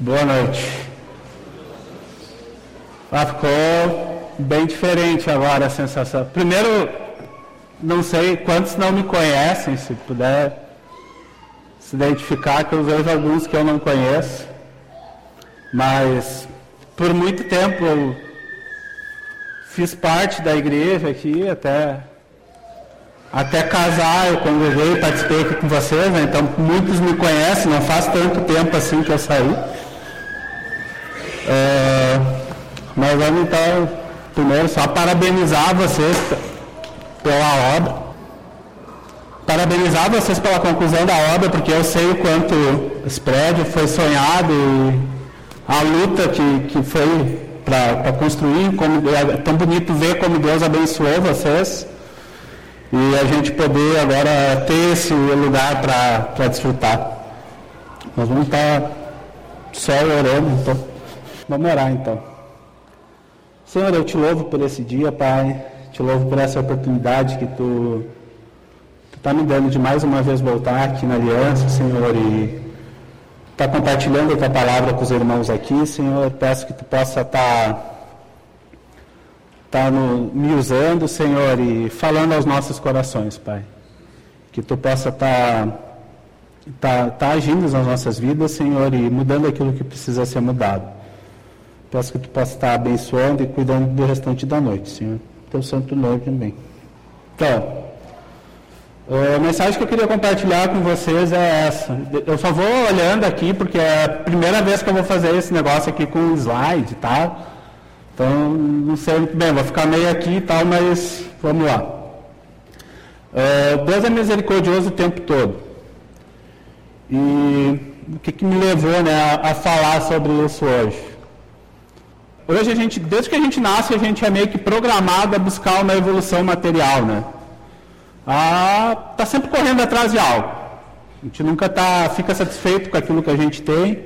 Boa noite. Ah, ficou bem diferente agora a sensação. Primeiro, não sei quantos não me conhecem, se puder se identificar, que eu vejo alguns que eu não conheço. Mas por muito tempo eu fiz parte da igreja aqui, até, até casar eu convivei participei aqui com vocês, né? então muitos me conhecem, não faz tanto tempo assim que eu saí. É, mas vamos então, primeiro só parabenizar vocês pela obra. Parabenizar vocês pela conclusão da obra, porque eu sei o quanto esse prédio foi sonhado e a luta que, que foi para construir, como, é tão bonito ver como Deus abençoou vocês e a gente poder agora ter esse lugar para desfrutar. Nós vamos estar só orando, então. Vamos orar então. Senhor, eu te louvo por esse dia, Pai. Te louvo por essa oportunidade que tu está me dando de mais uma vez voltar aqui na aliança, Senhor, e está compartilhando a tua palavra com os irmãos aqui, Senhor. Peço que tu possa estar tá, tá me usando, Senhor, e falando aos nossos corações, Pai. Que tu possa estar tá, tá, tá agindo nas nossas vidas, Senhor, e mudando aquilo que precisa ser mudado. Peço que tu possa estar abençoando e cuidando do restante da noite, Senhor. Teu santo nome também. Então, a mensagem que eu queria compartilhar com vocês é essa. Eu só vou olhando aqui porque é a primeira vez que eu vou fazer esse negócio aqui com slide e tal. Então, não sei muito bem, vou ficar meio aqui e tal, mas vamos lá. Uh, Deus é misericordioso o tempo todo. E o que, que me levou né, a falar sobre isso hoje? Hoje a gente, desde que a gente nasce, a gente é meio que programado a buscar uma evolução material, né? ah, sempre correndo atrás de algo. A gente nunca tá, fica satisfeito com aquilo que a gente tem.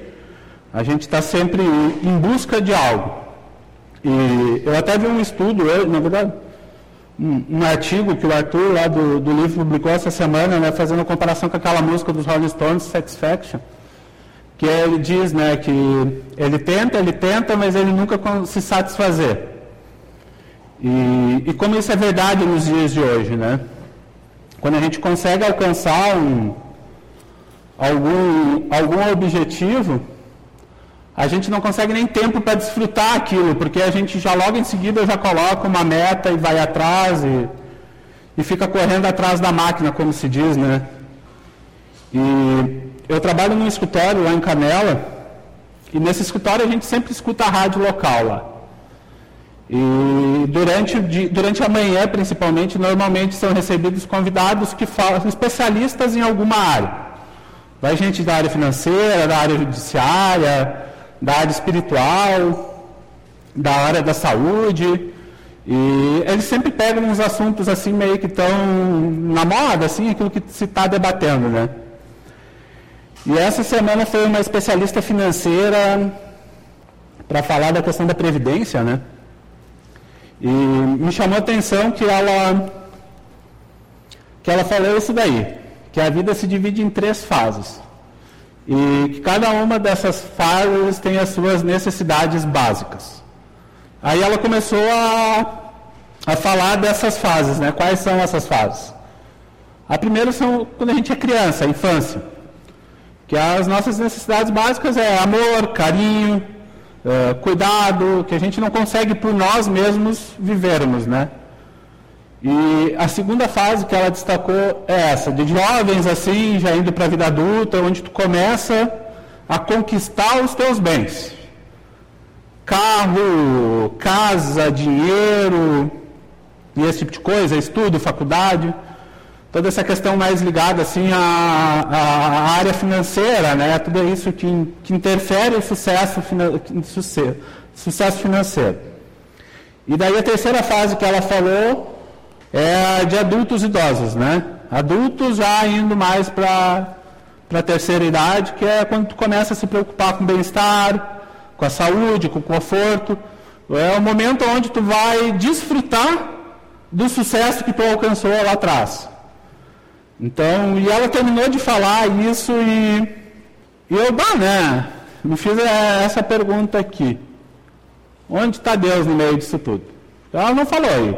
A gente está sempre em busca de algo. E eu até vi um estudo, eu, na verdade, um, um, artigo que o Arthur lá do, do livro publicou essa semana, né, fazendo comparação com aquela música dos Rolling Stones, Satisfaction, que ele diz né, que ele tenta, ele tenta, mas ele nunca se satisfazer. E, e como isso é verdade nos dias de hoje, né? Quando a gente consegue alcançar um, algum, algum objetivo, a gente não consegue nem tempo para desfrutar aquilo, porque a gente já logo em seguida já coloca uma meta e vai atrás e, e fica correndo atrás da máquina, como se diz, né? E eu trabalho num escritório lá em Canela, e nesse escritório a gente sempre escuta a rádio local lá. E durante, durante a manhã, principalmente, normalmente são recebidos convidados que falam, especialistas em alguma área. Vai gente da área financeira, da área judiciária, da área espiritual, da área da saúde. E eles sempre pegam uns assuntos assim meio que estão na moda, assim, aquilo que se está debatendo, né? E essa semana foi uma especialista financeira para falar da questão da previdência, né? E me chamou a atenção que ela, que ela falou isso daí, que a vida se divide em três fases. E que cada uma dessas fases tem as suas necessidades básicas. Aí ela começou a, a falar dessas fases, né? Quais são essas fases? A primeira são quando a gente é criança, infância. Que as nossas necessidades básicas é amor, carinho, é, cuidado, que a gente não consegue por nós mesmos vivermos, né? E a segunda fase que ela destacou é essa, de jovens assim, já indo para a vida adulta, onde tu começa a conquistar os teus bens. Carro, casa, dinheiro, e esse tipo de coisa, estudo, faculdade toda essa questão mais ligada assim à, à área financeira, né? Tudo isso que, que interfere o sucesso, sucesso, sucesso financeiro. E daí a terceira fase que ela falou é de adultos idosos, né? Adultos já indo mais para a terceira idade, que é quando tu começa a se preocupar com o bem-estar, com a saúde, com o conforto. É o momento onde tu vai desfrutar do sucesso que tu alcançou lá atrás. Então, e ela terminou de falar isso e, e eu, bah, né? me fiz essa pergunta aqui. Onde está Deus no meio disso tudo? Ela não falou aí.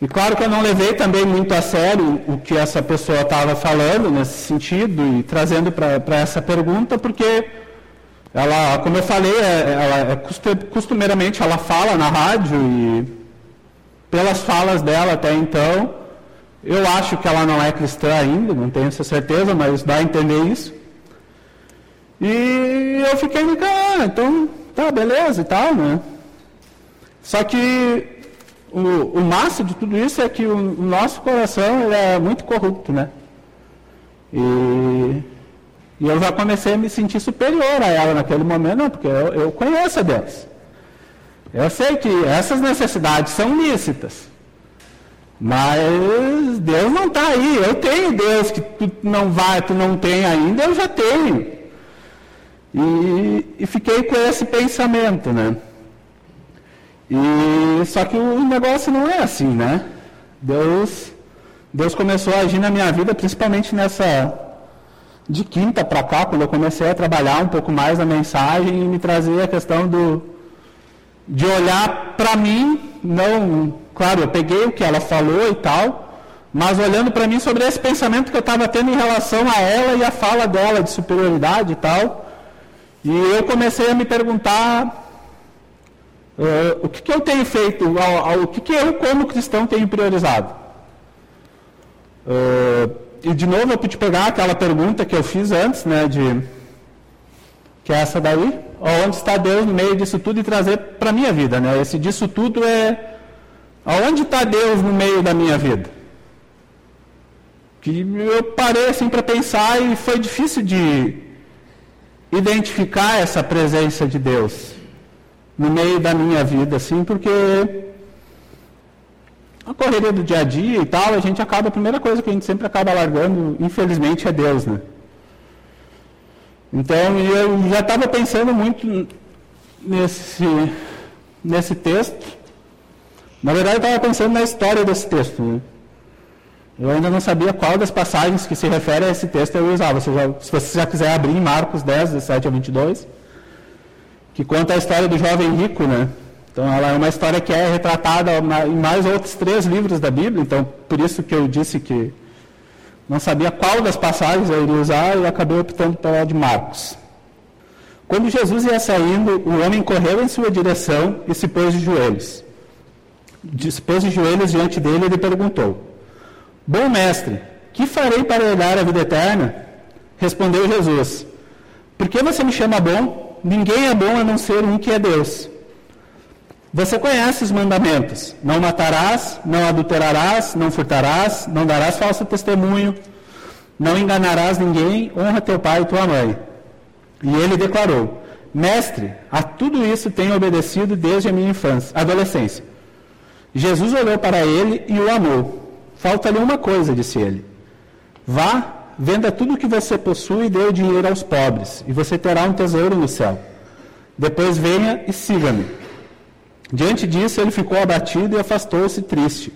E claro que eu não levei também muito a sério o que essa pessoa estava falando nesse sentido e trazendo para essa pergunta, porque ela, como eu falei, é, ela, é costumeiramente ela fala na rádio e pelas falas dela até então, eu acho que ela não é cristã ainda, não tenho essa certeza, mas dá a entender isso. E eu fiquei me ah, então tá, beleza e tal, né? Só que o, o massa de tudo isso é que o, o nosso coração é muito corrupto, né? E, e, eu já comecei a me sentir superior a ela naquele momento, não, porque eu, eu conheço a Deus. Eu sei que essas necessidades são lícitas. Mas Deus não está aí. Eu tenho Deus que tu não vai, tu não tem ainda, eu já tenho. E, e fiquei com esse pensamento, né? E só que o negócio não é assim, né? Deus, Deus começou a agir na minha vida, principalmente nessa de quinta para cá, quando eu comecei a trabalhar um pouco mais a mensagem e me trazer a questão do de olhar para mim, não, claro, eu peguei o que ela falou e tal, mas olhando para mim sobre esse pensamento que eu estava tendo em relação a ela e a fala dela de superioridade e tal, e eu comecei a me perguntar Uh, o que, que, eu tenho feito, ao, o que, que, eu, como cristão, tenho priorizado? Uh, e de novo eu pude pegar aquela pergunta que eu fiz antes, né, de que é essa daí, onde está Deus no meio disso tudo e trazer para a minha vida, né? Esse disso tudo é aonde está Deus no meio da minha vida? Que eu parei assim para pensar e foi difícil de identificar essa presença de Deus no meio da minha vida, assim, porque a correria do dia a dia e tal, a gente acaba, a primeira coisa que a gente sempre acaba largando, infelizmente, é Deus, né? Então, eu já estava pensando muito nesse, nesse texto. Na verdade, eu estava pensando na história desse texto. Né? Eu ainda não sabia qual das passagens que se refere a esse texto eu usava. Se, já, se você já quiser abrir Marcos 10, 17 a 22, que conta a história do jovem rico, né? Então, ela é uma história que é retratada em mais outros três livros da Bíblia, então, por isso que eu disse que não sabia qual das passagens eu iria usar e acabei optando pela de Marcos. Quando Jesus ia saindo, o homem correu em sua direção e se pôs de joelhos. Se pôs de joelhos diante dele e lhe perguntou: Bom mestre, que farei para herdar a vida eterna? Respondeu Jesus: Por que você me chama bom? Ninguém é bom a não ser um que é Deus. Você conhece os mandamentos: não matarás, não adulterarás, não furtarás, não darás falso testemunho, não enganarás ninguém, honra teu pai e tua mãe. E ele declarou: Mestre, a tudo isso tenho obedecido desde a minha infância, adolescência. Jesus olhou para ele e o amou. Falta-lhe uma coisa, disse ele. Vá, venda tudo o que você possui e dê o dinheiro aos pobres, e você terá um tesouro no céu. Depois venha e siga-me. Diante disso, ele ficou abatido e afastou-se triste,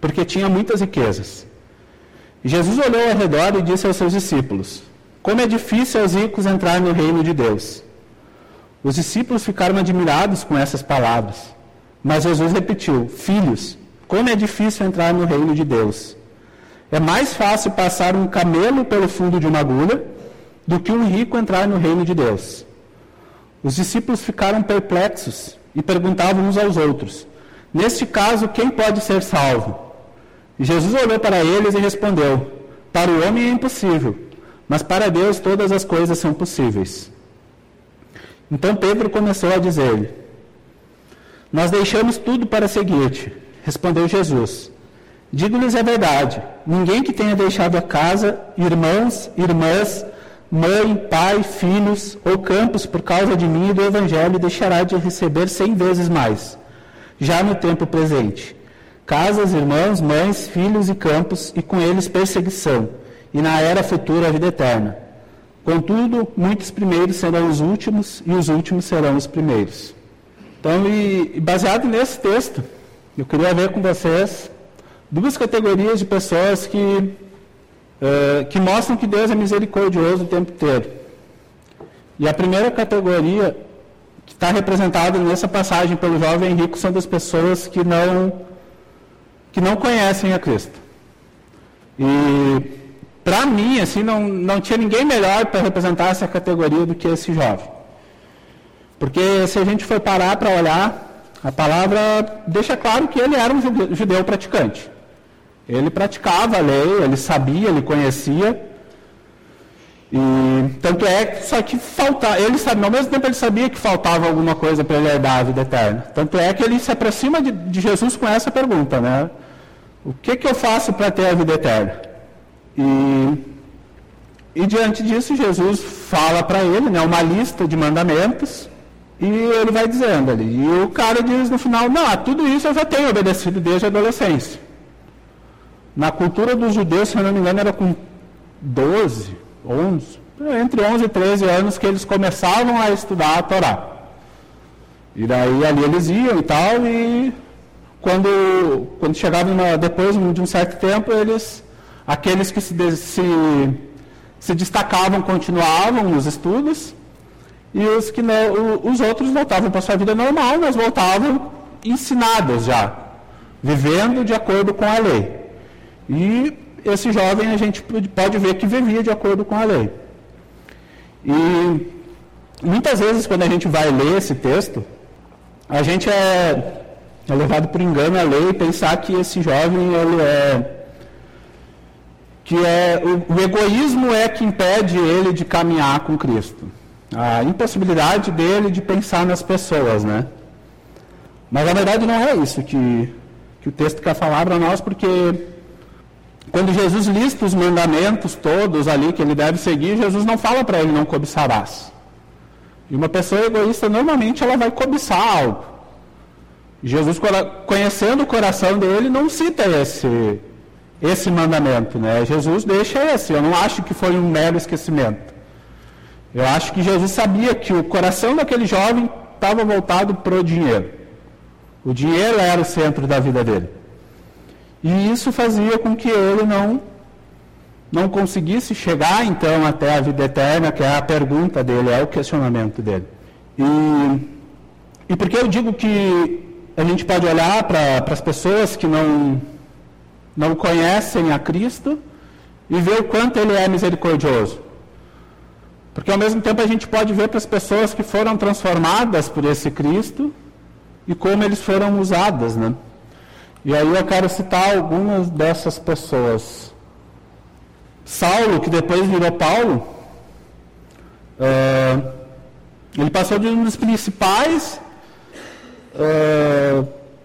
porque tinha muitas riquezas. Jesus olhou ao redor e disse aos seus discípulos: Como é difícil aos ricos entrar no reino de Deus. Os discípulos ficaram admirados com essas palavras. Mas Jesus repetiu: Filhos, como é difícil entrar no reino de Deus. É mais fácil passar um camelo pelo fundo de uma agulha do que um rico entrar no reino de Deus. Os discípulos ficaram perplexos e perguntavam uns aos outros: Neste caso, quem pode ser salvo? Jesus olhou para eles e respondeu: Para o homem é impossível, mas para Deus todas as coisas são possíveis. Então Pedro começou a dizer-lhe: Nós deixamos tudo para seguir-te. Respondeu Jesus: Digo-lhes a verdade: ninguém que tenha deixado a casa, irmãos, irmãs, mãe, pai, filhos ou campos por causa de mim e do Evangelho deixará de receber cem vezes mais, já no tempo presente. Casas, irmãos, mães, filhos e campos, e com eles perseguição, e na era futura a vida eterna. Contudo, muitos primeiros serão os últimos, e os últimos serão os primeiros. Então, e baseado nesse texto, eu queria ver com vocês duas categorias de pessoas que, uh, que mostram que Deus é misericordioso o tempo inteiro. E a primeira categoria que está representada nessa passagem pelo jovem rico são das pessoas que não, que não conhecem a Cristo. E para mim, assim, não, não tinha ninguém melhor para representar essa categoria do que esse jovem. Porque se a gente for parar para olhar, a palavra deixa claro que ele era um judeu praticante. Ele praticava a lei, ele sabia, ele conhecia, e tanto é só que falta, ele sabe, ao mesmo tempo ele sabia que faltava alguma coisa para ele herdar a vida eterna. Tanto é que ele se aproxima de, de Jesus com essa pergunta, né? O que, que eu faço para ter a vida eterna? E, e diante disso Jesus fala para ele, né, uma lista de mandamentos e ele vai dizendo ali. E o cara diz no final, não, tudo isso eu já tenho obedecido desde a adolescência. Na cultura dos judeus, se eu não me engano, era com 12, 11, entre 11 e 13 anos que eles começavam a estudar a Torá. E daí ali eles iam e tal, e quando, quando chegavam uma, depois de um certo tempo, eles, aqueles que se, se, se destacavam continuavam nos estudos, e os, que os outros voltavam para sua vida normal, mas voltavam ensinados já, vivendo de acordo com a lei. E esse jovem a gente pode ver que vivia de acordo com a lei. E muitas vezes quando a gente vai ler esse texto, a gente é, é levado por engano a ler e pensar que esse jovem ele é que é o, o egoísmo é que impede ele de caminhar com Cristo. A impossibilidade dele de pensar nas pessoas, né? Mas na verdade não é isso que, que o texto quer falar para nós, porque quando Jesus lista os mandamentos todos ali que ele deve seguir, Jesus não fala para ele não cobiçarás. E uma pessoa egoísta, normalmente, ela vai cobiçar algo. Jesus, conhecendo o coração dele, não cita esse, esse mandamento. Né? Jesus deixa esse. Eu não acho que foi um mero esquecimento. Eu acho que Jesus sabia que o coração daquele jovem estava voltado para o dinheiro. O dinheiro era o centro da vida dele. E isso fazia com que ele não, não conseguisse chegar então até a vida eterna, que é a pergunta dele, é o questionamento dele. E, e por que eu digo que a gente pode olhar para as pessoas que não, não conhecem a Cristo e ver o quanto ele é misericordioso? Porque ao mesmo tempo a gente pode ver para as pessoas que foram transformadas por esse Cristo e como eles foram usadas, né? E aí eu quero citar algumas dessas pessoas. Saulo, que depois virou Paulo, é, ele passou de um dos principais é,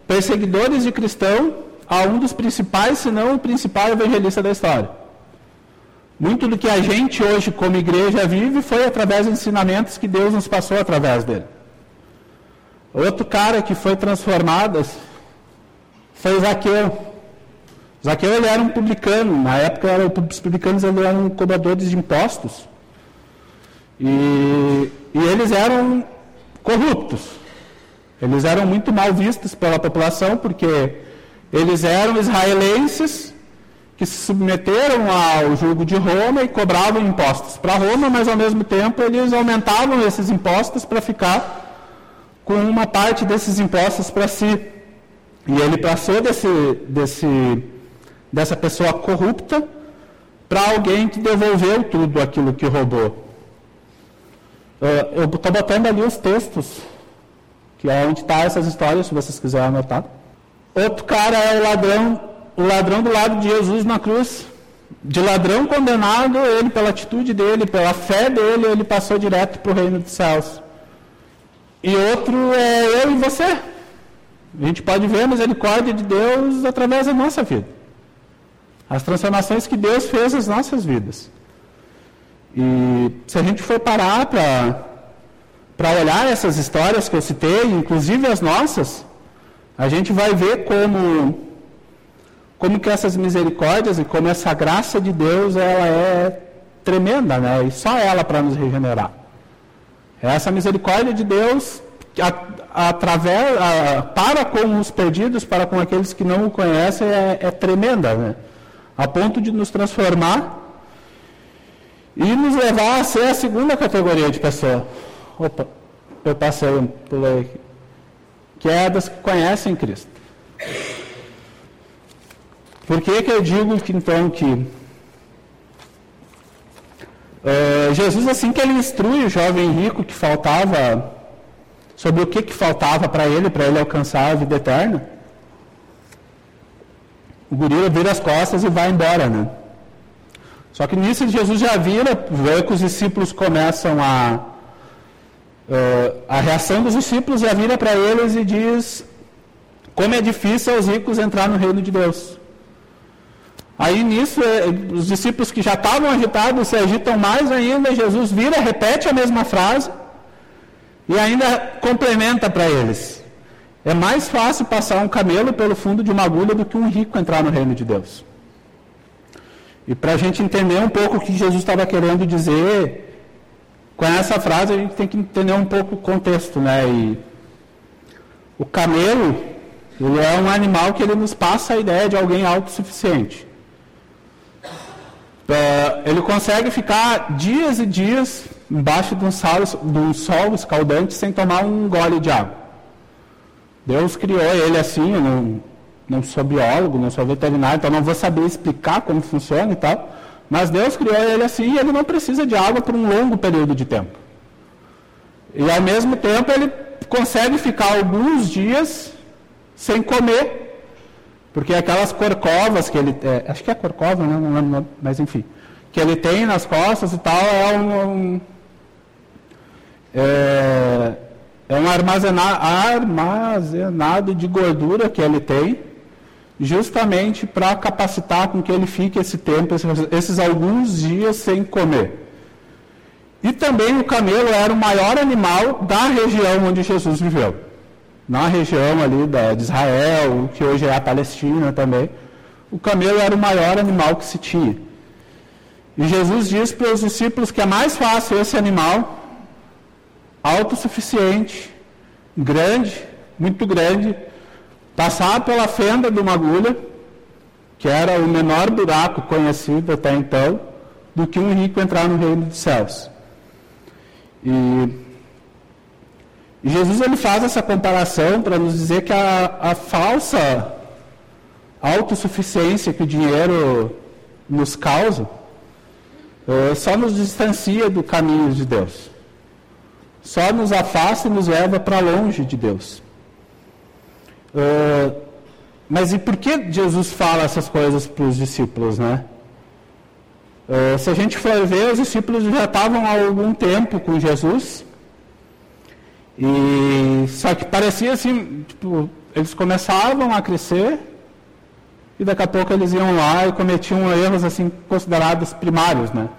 perseguidores de cristão a um dos principais, se não o principal evangelista da história. Muito do que a gente hoje, como igreja, vive foi através dos ensinamentos que Deus nos passou através dele. Outro cara que foi transformado, foi Zaqueu. Zaqueu ele era um publicano, na época era, os publicanos eram cobradores de impostos. E, e eles eram corruptos. Eles eram muito mal vistos pela população porque eles eram israelenses que se submeteram ao jugo de Roma e cobravam impostos para Roma, mas ao mesmo tempo eles aumentavam esses impostos para ficar com uma parte desses impostos para si. E ele passou desse, desse, dessa pessoa corrupta para alguém que devolveu tudo aquilo que roubou. Uh, eu estou botando ali os textos, que é onde estão tá essas histórias, se vocês quiserem anotar. Outro cara é o ladrão, o ladrão do lado de Jesus na cruz. De ladrão condenado, ele, pela atitude dele, pela fé dele, ele passou direto para o reino dos céus. E outro é eu e você. A gente pode ver a misericórdia de Deus através da nossa vida. As transformações que Deus fez nas nossas vidas. E se a gente for parar para olhar essas histórias que eu citei, inclusive as nossas, a gente vai ver como, como que essas misericórdias e como essa graça de Deus ela é tremenda, né? E só ela para nos regenerar. Essa misericórdia de Deus através, a, para com os perdidos, para com aqueles que não o conhecem, é, é tremenda, né? a ponto de nos transformar e nos levar a ser a segunda categoria de pessoa. Opa, eu passei, pulei aqui. Que é das que conhecem Cristo. Por que, que eu digo que então que uh, Jesus, assim que ele instrui o jovem rico que faltava, sobre o que, que faltava para ele, para ele alcançar a vida eterna, o gorila vira as costas e vai embora, né? Só que nisso Jesus já vira, vê que os discípulos começam a. Uh, a reação dos discípulos já vira para eles e diz como é difícil aos ricos entrar no reino de Deus. Aí nisso, é, os discípulos que já estavam agitados se agitam mais ainda, Jesus vira, repete a mesma frase e ainda complementa para eles. É mais fácil passar um camelo pelo fundo de uma agulha do que um rico entrar no reino de Deus. E para a gente entender um pouco o que Jesus estava querendo dizer, com essa frase a gente tem que entender um pouco o contexto, né? E o camelo, ele é um animal que ele nos passa a ideia de alguém autossuficiente. É, ele consegue ficar dias e dias embaixo de um, sol, de um sol escaldante sem tomar um gole de água. Deus criou ele assim, eu não, não sou biólogo, não sou veterinário, então não vou saber explicar como funciona e tal. Mas Deus criou ele assim e ele não precisa de água por um longo período de tempo. E ao mesmo tempo ele consegue ficar alguns dias sem comer porque aquelas corcovas que ele. É, acho que é corcova, né? não lembro, mas enfim. Que ele tem nas costas e tal, é um. um é, é um armazenado de gordura que ele tem, justamente para capacitar com que ele fique esse tempo, esses, esses alguns dias sem comer. E também o camelo era o maior animal da região onde Jesus viveu na região ali da, de Israel, que hoje é a Palestina também, o camelo era o maior animal que se tinha. E Jesus diz para os discípulos que é mais fácil esse animal, autossuficiente, grande, muito grande, passar pela fenda de uma agulha, que era o menor buraco conhecido até então, do que um rico entrar no reino dos céus. E Jesus ele faz essa comparação para nos dizer que a, a falsa autossuficiência que o dinheiro nos causa é, só nos distancia do caminho de Deus. Só nos afasta e nos leva para longe de Deus. É, mas e por que Jesus fala essas coisas para os discípulos, né? É, se a gente for ver, os discípulos já estavam há algum tempo com Jesus e só que parecia assim, tipo, eles começavam a crescer e daqui a pouco eles iam lá e cometiam erros assim considerados primários, né?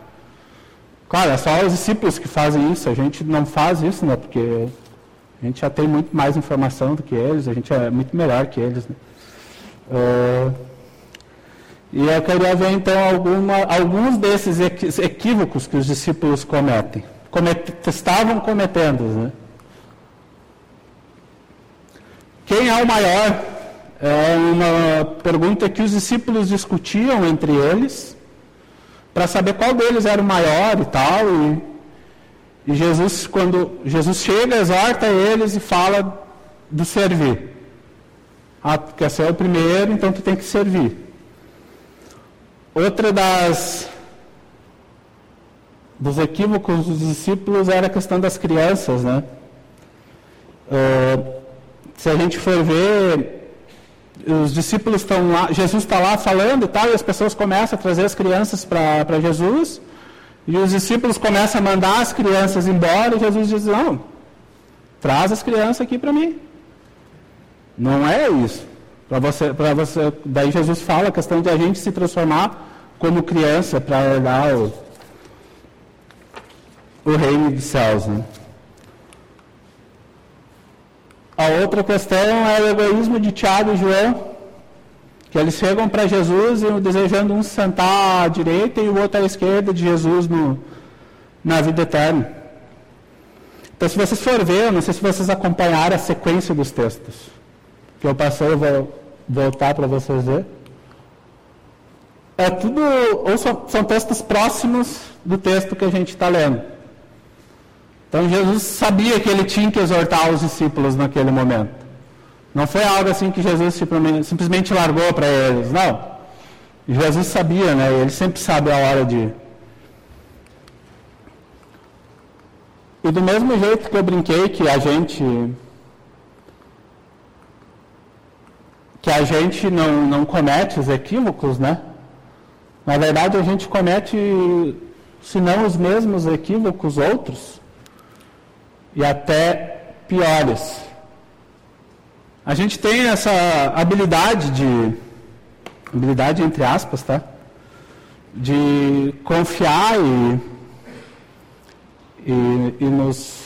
Claro, é só os discípulos que fazem isso, a gente não faz isso, né? Porque a gente já tem muito mais informação do que eles, a gente é muito melhor que eles, né? Uh, e eu queria ver então alguma, alguns desses equívocos que os discípulos cometem, comet, estavam cometendo, né? Quem é o maior? É uma pergunta que os discípulos discutiam entre eles para saber qual deles era o maior e tal. E, e Jesus, quando Jesus chega, exorta eles e fala do servir. Ah, tu quer ser o primeiro, então tu tem que servir. Outra das dos equívocos dos discípulos era a questão das crianças, né? Uh, se a gente for ver, os discípulos estão lá, Jesus está lá falando e tal, e as pessoas começam a trazer as crianças para Jesus, e os discípulos começam a mandar as crianças embora, e Jesus diz: Não, traz as crianças aqui para mim. Não é isso. Para você, para você, daí Jesus fala a questão de a gente se transformar como criança para herdar o, o reino dos céus. Né? A outra questão é o egoísmo de Tiago e João, que eles chegam para Jesus e desejando um sentar à direita e o outro à esquerda de Jesus no, na vida eterna. Então, se vocês forem ver, não sei se vocês acompanharam a sequência dos textos, que eu passei, eu vou voltar para vocês ver. é tudo, ou são, são textos próximos do texto que a gente está lendo. Então Jesus sabia que ele tinha que exortar os discípulos naquele momento. Não foi algo assim que Jesus simplesmente largou para eles, não. Jesus sabia, né? Ele sempre sabe a hora de. E do mesmo jeito que eu brinquei que a gente que a gente não, não comete os equívocos, né? Na verdade, a gente comete, se não os mesmos equívocos, outros, e até piores. A gente tem essa habilidade de, habilidade entre aspas, tá? De confiar e, e, e nos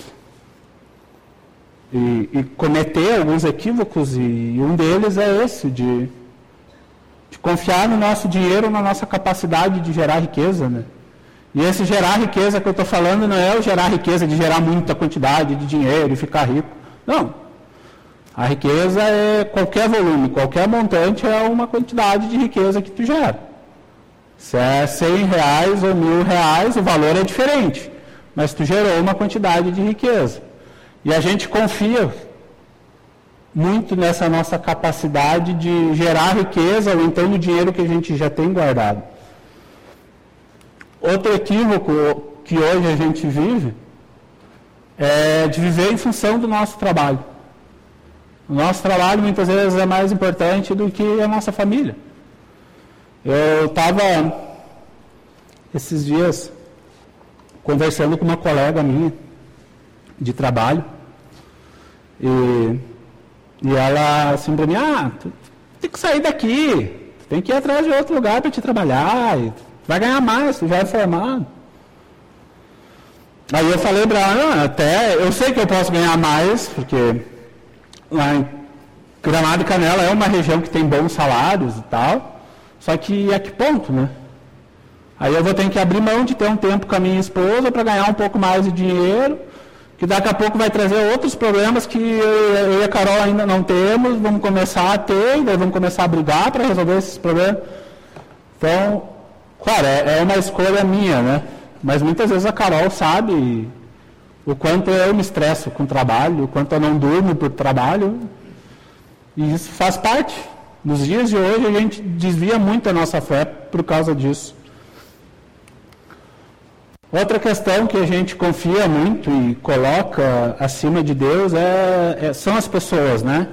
e, e, cometer alguns equívocos, e um deles é esse, de, de, confiar no nosso dinheiro, na nossa capacidade de gerar riqueza. Né? E esse gerar riqueza que eu estou falando não é o gerar riqueza de gerar muita quantidade de dinheiro e ficar rico. Não. A riqueza é qualquer volume, qualquer montante é uma quantidade de riqueza que tu gera. Se é 100 reais ou mil reais, o valor é diferente. Mas tu gerou uma quantidade de riqueza. E a gente confia muito nessa nossa capacidade de gerar riqueza ou então no dinheiro que a gente já tem guardado. Outro equívoco que hoje a gente vive é de viver em função do nosso trabalho. O nosso trabalho muitas vezes é mais importante do que a nossa família. Eu estava esses dias conversando com uma colega minha de trabalho. E, e ela assim para mim, ah, tu tem que sair daqui, tu tem que ir atrás de outro lugar para te trabalhar, e vai ganhar mais, já é formado. Aí eu falei para ela, até eu sei que eu posso ganhar mais, porque lá em Gramado e Canela é uma região que tem bons salários e tal, só que a que ponto, né? Aí eu vou ter que abrir mão de ter um tempo com a minha esposa para ganhar um pouco mais de dinheiro que daqui a pouco vai trazer outros problemas que eu e a Carol ainda não temos, vamos começar a ter, daí vamos começar a brigar para resolver esses problemas. Então, claro, é, é uma escolha minha, né? Mas muitas vezes a Carol sabe o quanto eu me estresso com o trabalho, o quanto eu não durmo por trabalho. E isso faz parte. Nos dias de hoje a gente desvia muito a nossa fé por causa disso. Outra questão que a gente confia muito e coloca acima de Deus é, é, são as pessoas, né?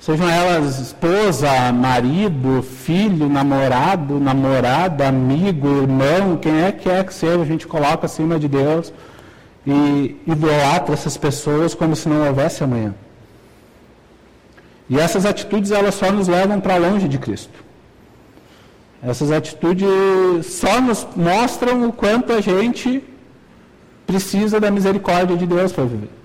Sejam elas esposa, marido, filho, namorado, namorada, amigo, irmão, quem é que é que seja, a gente coloca acima de Deus e idolatra essas pessoas como se não houvesse amanhã. E essas atitudes elas só nos levam para longe de Cristo. Essas atitudes só nos mostram o quanto a gente precisa da misericórdia de Deus para viver.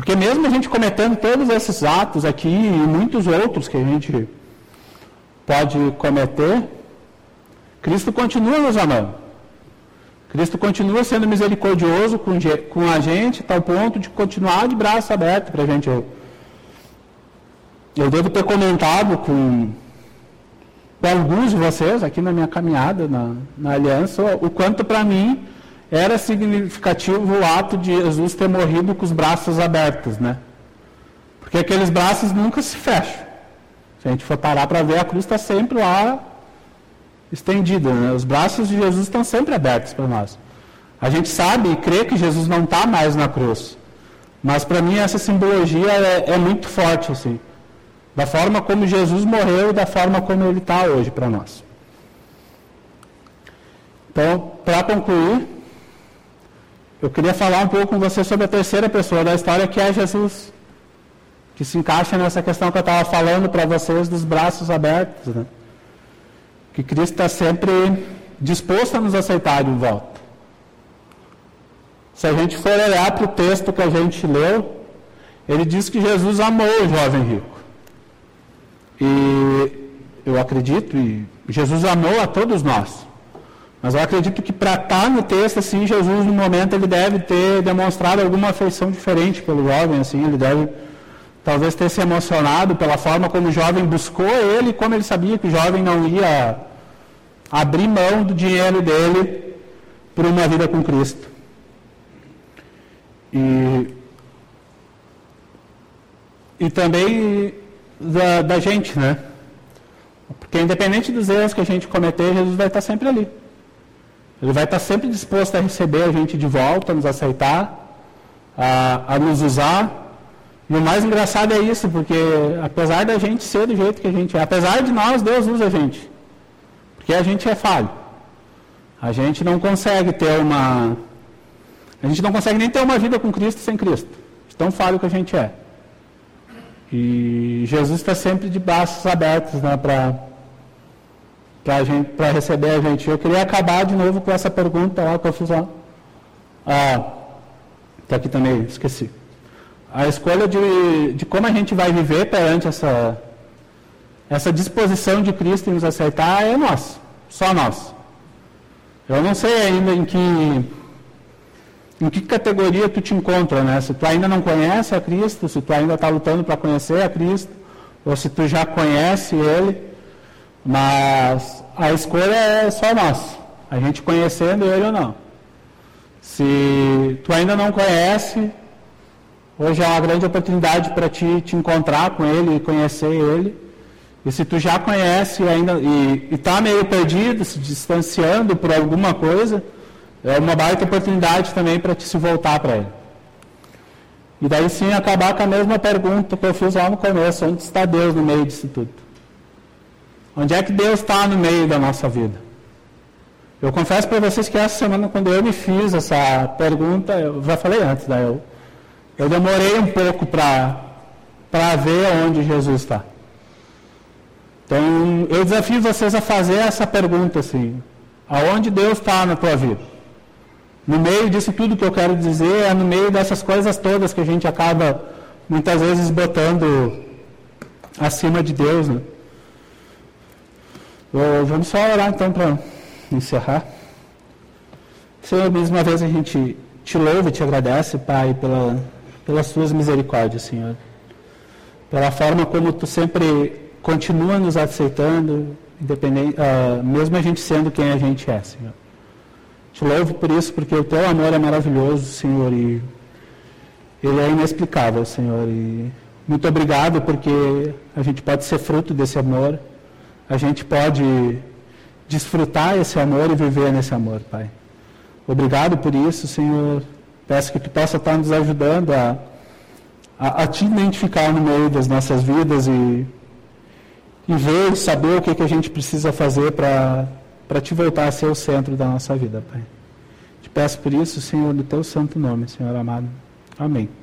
Porque mesmo a gente cometendo todos esses atos aqui e muitos outros que a gente pode cometer, Cristo continua nos amando. Cristo continua sendo misericordioso com, com a gente, tal ponto de continuar de braço aberto para a gente. Eu, eu devo ter comentado com para alguns de vocês, aqui na minha caminhada na, na aliança, o quanto para mim era significativo o ato de Jesus ter morrido com os braços abertos, né? Porque aqueles braços nunca se fecham. Se a gente for parar para ver, a cruz está sempre lá estendida, né? Os braços de Jesus estão sempre abertos para nós. A gente sabe e crê que Jesus não está mais na cruz. Mas para mim essa simbologia é, é muito forte, assim da forma como Jesus morreu e da forma como ele está hoje para nós. Então, para concluir, eu queria falar um pouco com você sobre a terceira pessoa da história, que é Jesus, que se encaixa nessa questão que eu estava falando para vocês dos braços abertos, né? que Cristo está sempre disposto a nos aceitar de volta. Se a gente for olhar para o texto que a gente leu, ele diz que Jesus amou o jovem rico. E eu acredito, e Jesus amou a todos nós. Mas eu acredito que para estar tá no texto, assim, Jesus, no momento, ele deve ter demonstrado alguma afeição diferente pelo jovem, assim, ele deve talvez ter se emocionado pela forma como o jovem buscou ele, como ele sabia que o jovem não ia abrir mão do dinheiro dele por uma vida com Cristo. E, e também da, da gente, né? Porque independente dos erros que a gente cometer, Jesus vai estar sempre ali. Ele vai estar sempre disposto a receber a gente de volta, a nos aceitar, a, a nos usar. E o mais engraçado é isso, porque apesar da gente ser do jeito que a gente é, apesar de nós, Deus usa a gente. Porque a gente é falho. A gente não consegue ter uma. A gente não consegue nem ter uma vida com Cristo sem Cristo. Tão falho que a gente é. E Jesus está sempre de braços abertos né, para para receber a gente. Eu queria acabar de novo com essa pergunta lá que eu fiz lá. Ah, tá aqui também, esqueci. A escolha de, de como a gente vai viver perante essa, essa disposição de Cristo em nos aceitar é nossa, só nós. Eu não sei ainda em que, em que categoria tu te encontra, né? Se tu ainda não conhece a Cristo, se tu ainda está lutando para conhecer a Cristo, ou se tu já conhece Ele, mas a escolha é só nossa, a gente conhecendo Ele ou não. Se tu ainda não conhece, hoje é uma grande oportunidade para ti te encontrar com Ele e conhecer Ele. E se tu já conhece ainda e está meio perdido, se distanciando por alguma coisa, é uma baita oportunidade também para te se voltar para Ele. E daí sim acabar com a mesma pergunta que eu fiz lá no começo, onde está Deus no meio disso tudo? Onde é que Deus está no meio da nossa vida? Eu confesso para vocês que essa semana, quando eu me fiz essa pergunta, eu já falei antes, né? eu, eu demorei um pouco para ver onde Jesus está. Então, eu desafio vocês a fazer essa pergunta assim: aonde Deus está na tua vida? No meio disso tudo que eu quero dizer, é no meio dessas coisas todas que a gente acaba muitas vezes botando acima de Deus, né? Vamos só orar então para encerrar. Senhor, mais uma vez a gente te louva e te agradece, Pai, pela, pelas tuas misericórdias, Senhor. Pela forma como tu sempre continua nos aceitando, independente, uh, mesmo a gente sendo quem a gente é, Senhor. Te louvo por isso, porque o teu amor é maravilhoso, Senhor, e ele é inexplicável, Senhor. E muito obrigado porque a gente pode ser fruto desse amor a gente pode desfrutar esse amor e viver nesse amor, Pai. Obrigado por isso, Senhor. Peço que Tu possa estar nos ajudando a, a, a te identificar no meio das nossas vidas e, e ver saber o que, que a gente precisa fazer para te voltar a ser o centro da nossa vida, Pai. Te peço por isso, Senhor, no Teu santo nome, Senhor amado. Amém.